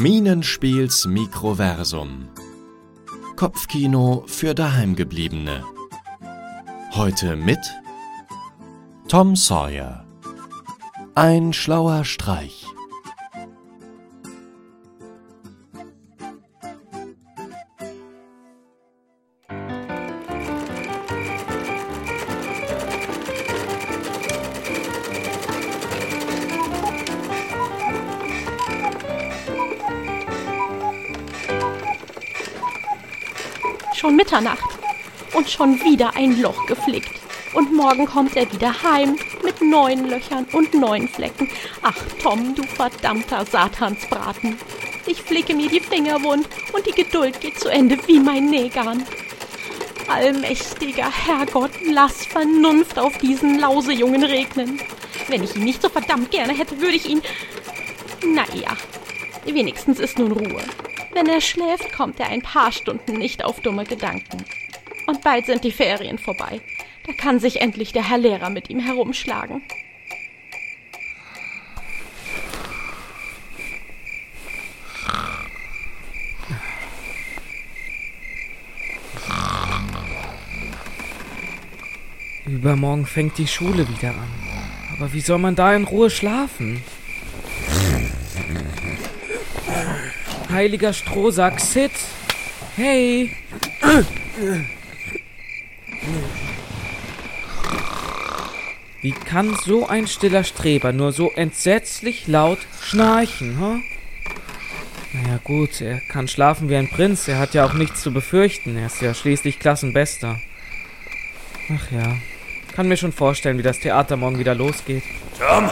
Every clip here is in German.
Minenspiels Mikroversum. Kopfkino für Daheimgebliebene. Heute mit Tom Sawyer. Ein schlauer Streich. Schon Mitternacht. Und schon wieder ein Loch geflickt. Und morgen kommt er wieder heim mit neuen Löchern und neuen Flecken. Ach, Tom, du verdammter Satansbraten. Ich flicke mir die Finger wund und die Geduld geht zu Ende wie mein Nägern. Allmächtiger Herrgott, lass Vernunft auf diesen Lausejungen regnen. Wenn ich ihn nicht so verdammt gerne hätte, würde ich ihn. Na ja, wenigstens ist nun Ruhe. Wenn er schläft, kommt er ein paar Stunden nicht auf dumme Gedanken. Und bald sind die Ferien vorbei. Da kann sich endlich der Herr Lehrer mit ihm herumschlagen. Übermorgen fängt die Schule wieder an. Aber wie soll man da in Ruhe schlafen? Heiliger Strohsack, Sid! Hey! Wie kann so ein stiller Streber nur so entsetzlich laut schnarchen, hm? Naja gut, er kann schlafen wie ein Prinz, er hat ja auch nichts zu befürchten, er ist ja schließlich Klassenbester. Ach ja, kann mir schon vorstellen, wie das Theater morgen wieder losgeht. Tom,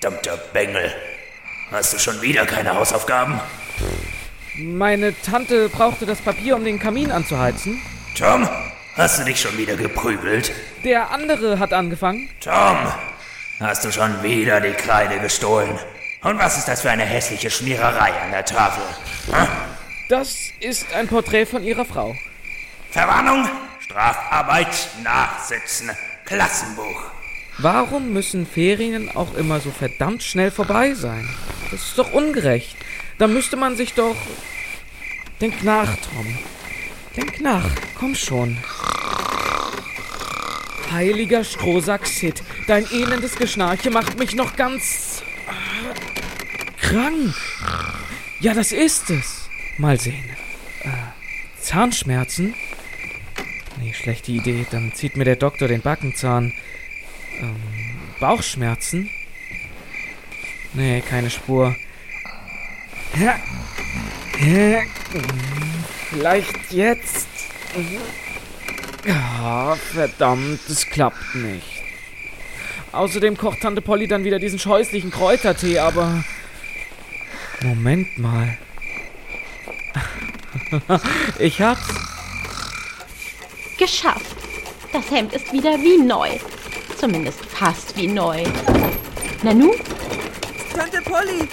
verdammter Bengel. Hast du schon wieder keine Hausaufgaben? Meine Tante brauchte das Papier, um den Kamin anzuheizen. Tom, hast du dich schon wieder geprügelt? Der andere hat angefangen. Tom, hast du schon wieder die Kreide gestohlen? Und was ist das für eine hässliche Schmiererei an der Tafel? Hm? Das ist ein Porträt von ihrer Frau. Verwarnung, Strafarbeit, Nachsitzen, Klassenbuch. Warum müssen Ferien auch immer so verdammt schnell vorbei sein? Das ist doch ungerecht. Da müsste man sich doch. Denk nach, Tom. Denk nach. Komm schon. Heiliger Strohsack Sid, dein elendes Geschnarche macht mich noch ganz. krank. Ja, das ist es. Mal sehen. Äh, Zahnschmerzen? Nee, schlechte Idee. Dann zieht mir der Doktor den Backenzahn. Ähm, Bauchschmerzen? Nee, keine Spur. Vielleicht jetzt. Ja, verdammt, es klappt nicht. Außerdem kocht Tante Polly dann wieder diesen scheußlichen Kräutertee, aber. Moment mal. ich hab's. Geschafft. Das Hemd ist wieder wie neu. Zumindest fast wie neu. Nanu? Tante Polly!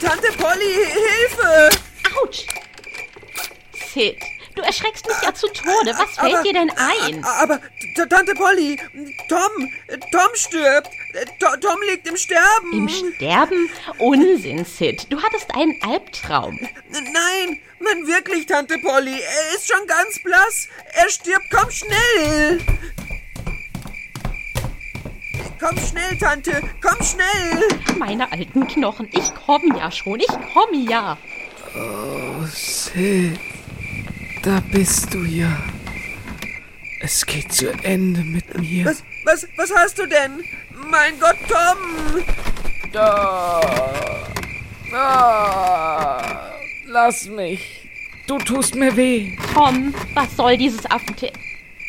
Tante Polly, Hilfe! Autsch! Sid, du erschreckst mich ja zu Tode. Was fällt Aber- dir denn ein? Aber T- Tante Polly, Tom, Tom stirbt. To- Tom liegt im Sterben. Im Sterben? Unsinn, Sid. Du hattest einen Albtraum. Nein, nein, wirklich, Tante Polly. Er ist schon ganz blass. Er stirbt. Komm schnell. Komm schnell, Tante. Komm schnell. Meine alten Knochen. Ich komme ja schon. Ich komme ja. Sid, da bist du ja. Es geht zu Ende mit mir. Was, was, was hast du denn? Mein Gott, Tom. Da. Ah, lass mich. Du tust mir weh. Tom, was soll dieses Affentier?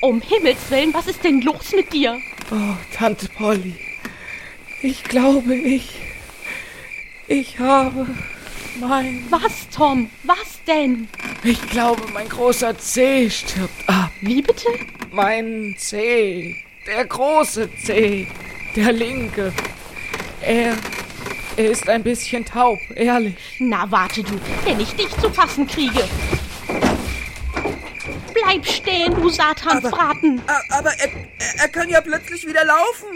Um Himmels Willen, was ist denn los mit dir? Oh, Tante Polly. Ich glaube, ich. Ich habe mein. Was, Tom? Was denn? Ich glaube, mein großer Zeh stirbt ab. Wie bitte? Mein Zeh. Der große Zeh. Der linke. Er. Er ist ein bisschen taub, ehrlich. Na, warte du, wenn ich dich zu fassen kriege. Bleib stehen, du Satansbraten. A- Aber er, er kann ja plötzlich wieder laufen.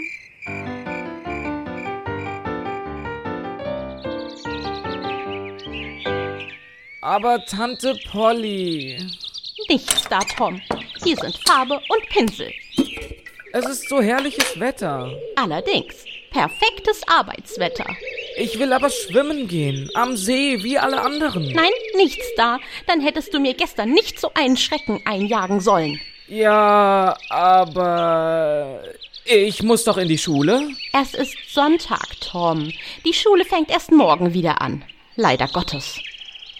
Aber Tante Polly. Nichts da, Tom. Hier sind Farbe und Pinsel. Es ist so herrliches Wetter. Allerdings, perfektes Arbeitswetter. Ich will aber schwimmen gehen. Am See, wie alle anderen. Nein, nichts da. Dann hättest du mir gestern nicht so einen Schrecken einjagen sollen. Ja, aber ich muss doch in die Schule. Es ist Sonntag, Tom. Die Schule fängt erst morgen wieder an. Leider Gottes.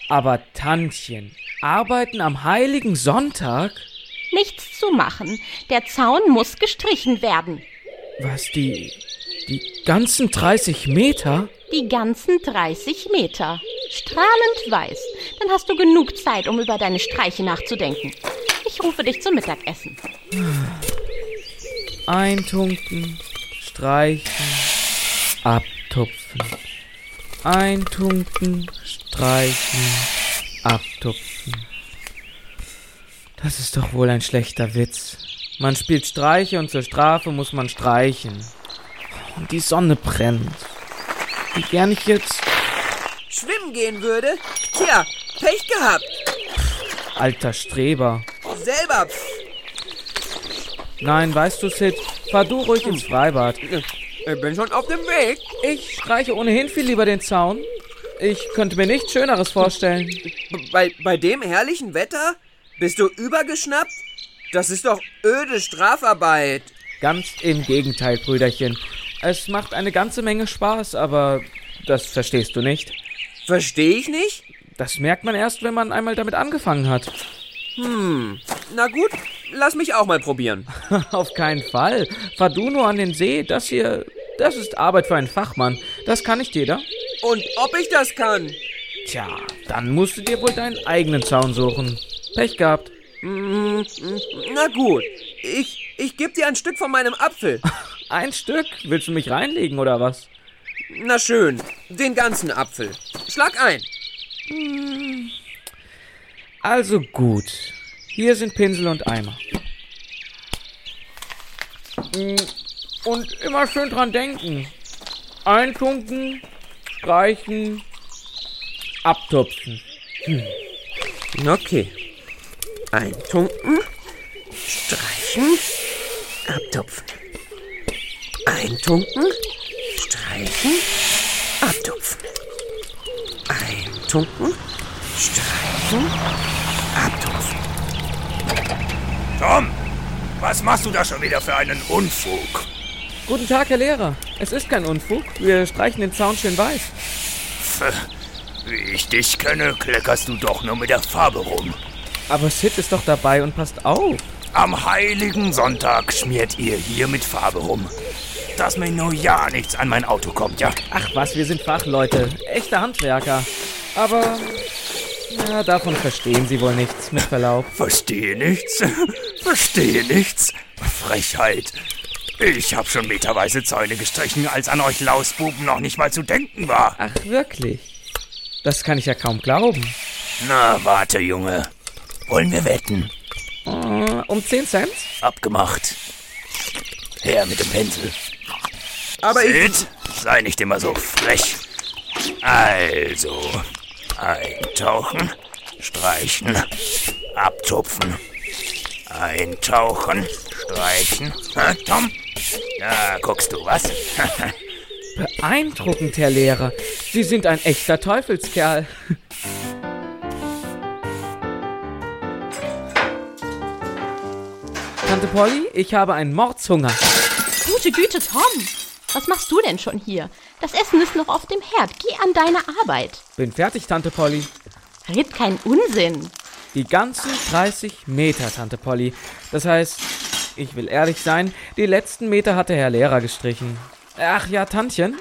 Aber Tantchen, arbeiten am heiligen Sonntag? Nichts zu machen. Der Zaun muss gestrichen werden. Was, die, die ganzen 30 Meter? Die ganzen 30 Meter. Strahlend weiß. Dann hast du genug Zeit, um über deine Streiche nachzudenken. Ich rufe dich zum Mittagessen. Eintunken, streichen, abtupfen. Eintunken, streichen, abtupfen. Das ist doch wohl ein schlechter Witz. Man spielt Streiche und zur Strafe muss man streichen. Und die Sonne brennt. Wie gern ich jetzt. Schwimmen gehen würde? Tja, Pech gehabt. Alter Streber. Selber. Pff. Nein, weißt du, Sid, fahr du ruhig ins Freibad. Ich bin schon auf dem Weg. Ich streiche ohnehin viel lieber den Zaun. Ich könnte mir nichts Schöneres vorstellen. Bei, bei dem herrlichen Wetter? Bist du übergeschnappt? Das ist doch öde Strafarbeit. Ganz im Gegenteil, Brüderchen. Es macht eine ganze Menge Spaß, aber das verstehst du nicht. Verstehe ich nicht? Das merkt man erst, wenn man einmal damit angefangen hat. Hm, na gut, lass mich auch mal probieren. Auf keinen Fall. Fahr du nur an den See. Das hier, das ist Arbeit für einen Fachmann. Das kann nicht jeder. Und ob ich das kann? Tja, dann musst du dir wohl deinen eigenen Zaun suchen. Pech gehabt. Hm, hm, Na gut, ich, ich gebe dir ein Stück von meinem Apfel. Ein Stück? Willst du mich reinlegen oder was? Na schön, den ganzen Apfel. Schlag ein. Also gut. Hier sind Pinsel und Eimer. Mm, Und immer schön dran denken. Eintunken, streichen, abtupfen. Okay. Eintunken, streichen, abtupfen. Eintunken, streichen, abtupfen. Eintunken, streichen, abtupfen. Tom, was machst du da schon wieder für einen Unfug? Guten Tag, Herr Lehrer. Es ist kein Unfug. Wir streichen den Zaun schön weiß. Pff, Wie ich dich kenne, kleckerst du doch nur mit der Farbe rum. Aber Sid ist doch dabei und passt auf. Am heiligen Sonntag schmiert ihr hier mit Farbe rum. Dass mir nur ja nichts an mein Auto kommt, ja? Ach was, wir sind Fachleute. Echte Handwerker. Aber. Ja, davon verstehen Sie wohl nichts, mit Verlaub. Verstehe nichts. Verstehe nichts. Frechheit. Ich hab schon meterweise Zäune gestrichen, als an euch Lausbuben noch nicht mal zu denken war. Ach, wirklich? Das kann ich ja kaum glauben. Na, warte, Junge. Wollen wir wetten? Äh, um 10 Cent? Abgemacht. Her mit dem Pinsel. Aber ich. Sid, sei nicht immer so frech. Also, eintauchen, streichen, abtupfen. Eintauchen, streichen. Hä, Tom? Da guckst du was? Beeindruckend, Herr Lehrer. Sie sind ein echter Teufelskerl. Tante Polly, ich habe einen Mordshunger. Gute Güte, Tom. Was machst du denn schon hier? Das Essen ist noch auf dem Herd. Geh an deine Arbeit. Bin fertig, Tante Polly. Red keinen Unsinn. Die ganzen 30 Meter, Tante Polly. Das heißt, ich will ehrlich sein, die letzten Meter hat der Herr Lehrer gestrichen. Ach ja, Tantchen,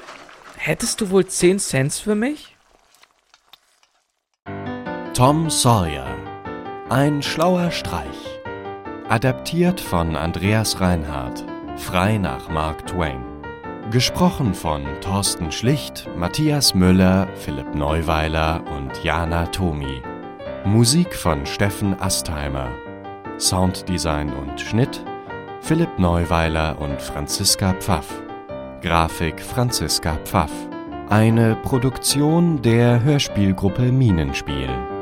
hättest du wohl 10 Cent für mich? Tom Sawyer. Ein schlauer Streich. Adaptiert von Andreas Reinhardt. Frei nach Mark Twain. Gesprochen von Thorsten Schlicht, Matthias Müller, Philipp Neuweiler und Jana Tomi. Musik von Steffen Astheimer. Sounddesign und Schnitt Philipp Neuweiler und Franziska Pfaff. Grafik Franziska Pfaff. Eine Produktion der Hörspielgruppe Minenspiel.